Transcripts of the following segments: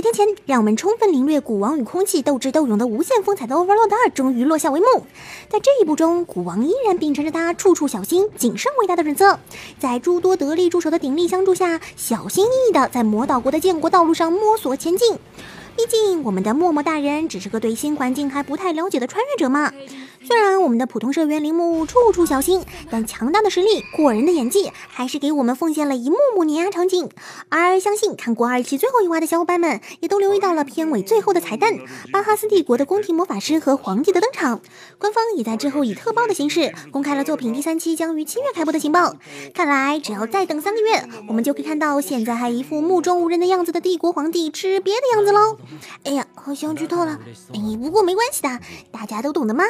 几天前，让我们充分领略古王与空气斗智斗勇的无限风采的 Overlord 二终于落下帷幕。在这一部中，古王依然秉承着他处处小心、谨慎为大的准则，在诸多得力助手的鼎力相助下，小心翼翼地在魔岛国的建国道路上摸索前进。毕竟，我们的默默大人只是个对新环境还不太了解的穿越者嘛。虽然我们的普通社员铃木处处小心，但强大的实力、过人的演技，还是给我们奉献了一幕幕碾压场景。而相信看过二期最后一话的小伙伴们，也都留意到了片尾最后的彩蛋——巴哈斯帝国的宫廷魔法师和皇帝的登场。官方也在之后以特报的形式公开了作品第三期将于七月开播的情报。看来只要再等三个月，我们就可以看到现在还一副目中无人的样子的帝国皇帝吃瘪的样子喽。哎呀，好像剧透了。哎，不过没关系的，大家都懂的嘛。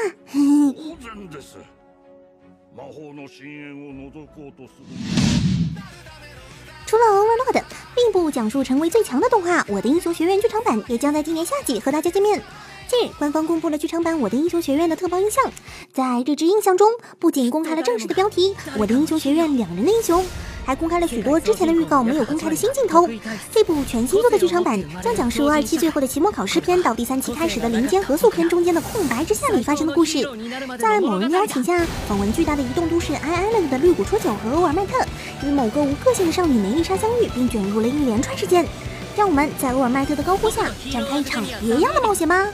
除了 Overlord，另一部讲述成为最强的动画《我的英雄学院》剧场版也将在今年夏季和大家见面。近日，官方公布了剧场版《我的英雄学院》的特报印象，在这支印象中，不仅公开了正式的标题《我的英雄学院：两人的英雄》。还公开了许多之前的预告没有公开的新镜头。这部全新作的剧场版将讲述二期最后的期末考试篇到第三期开始的林间合宿篇中间的空白之下里发生的故事。在某人邀请下，访问巨大的移动都市 I Island 的绿谷戳九和欧尔麦特，与某个无个性的少女梅丽莎相遇，并卷入了一连串事件。让我们在欧尔麦特的高呼下展开一场别样的冒险吧。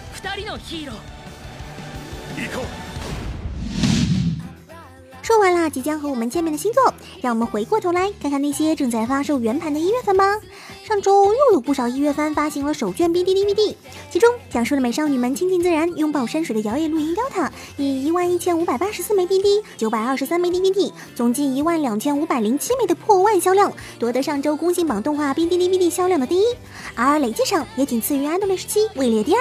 说完了即将和我们见面的星座，让我们回过头来看看那些正在发售圆盘的一月份吧。上周又有不少一月番发行了首卷 BD DVD，其中讲述了美少女们亲近自然、拥抱山水的摇曳露营 Delta，以一万一千五百八十四枚 BD、九百二十三枚 DVD，总计一万两千五百零七枚的破万销量，夺得上周公信榜动画 BD DVD 销量的第一，而累计上也仅次于《安德烈十七》，位列第二。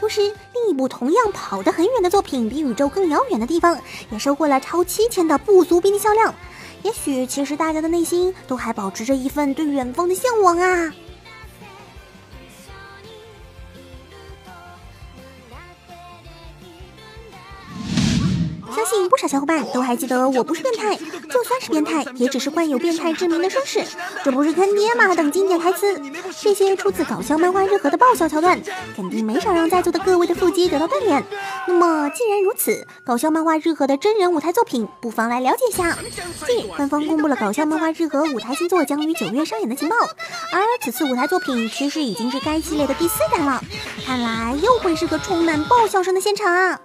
同时，另一部同样跑得很远的作品《比宇宙更遥远的地方》也收获了超七千的不俗比例销量。也许，其实大家的内心都还保持着一份对远方的向往啊。不少小伙伴都还记得，我不是变态，就算是变态，也只是患有变态之名的绅士。这不是坑爹吗？等经典台词，这些出自搞笑漫画日和的爆笑桥段，肯定没少让在座的各位的腹肌得到锻炼。那么既然如此，搞笑漫画日和的真人舞台作品，不妨来了解一下。近日，官方公布了搞笑漫画日和舞台新作将于九月上演的情报，而此次舞台作品其实已经是该系列的第四弹了，看来又会是个充满爆笑声的现场啊！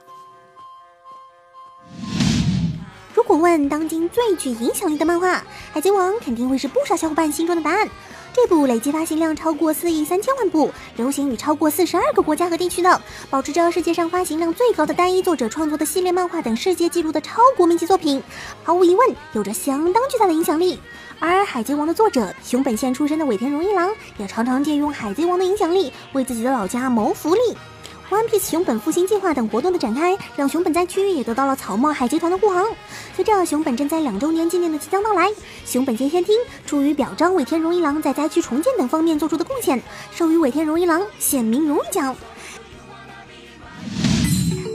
如果问当今最具影响力的漫画，《海贼王》肯定会是不少小伙伴心中的答案。这部累计发行量超过四亿三千万部，流行于超过四十二个国家和地区的，保持着世界上发行量最高的单一作者创作的系列漫画等世界纪录的超国民级作品，毫无疑问有着相当巨大的影响力。而《海贼王》的作者熊本县出身的尾田荣一郎，也常常借用《海贼王》的影响力，为自己的老家谋福利。One Piece 熊本复兴计划等活动的展开，让熊本灾区也得到了草帽海贼团的护航。随着熊本赈灾两周年纪念的即将到来，熊本县县厅出于表彰尾田荣一郎在灾区重建等方面做出的贡献，授予尾田荣一郎县民荣誉奖。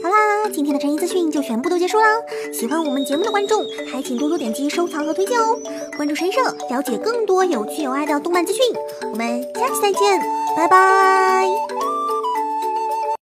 好啦，今天的成衣资讯就全部都结束啦。喜欢我们节目的观众，还请多多点击收藏和推荐哦。关注神社，了解更多有趣有爱的动漫资讯。我们下期再见，拜拜。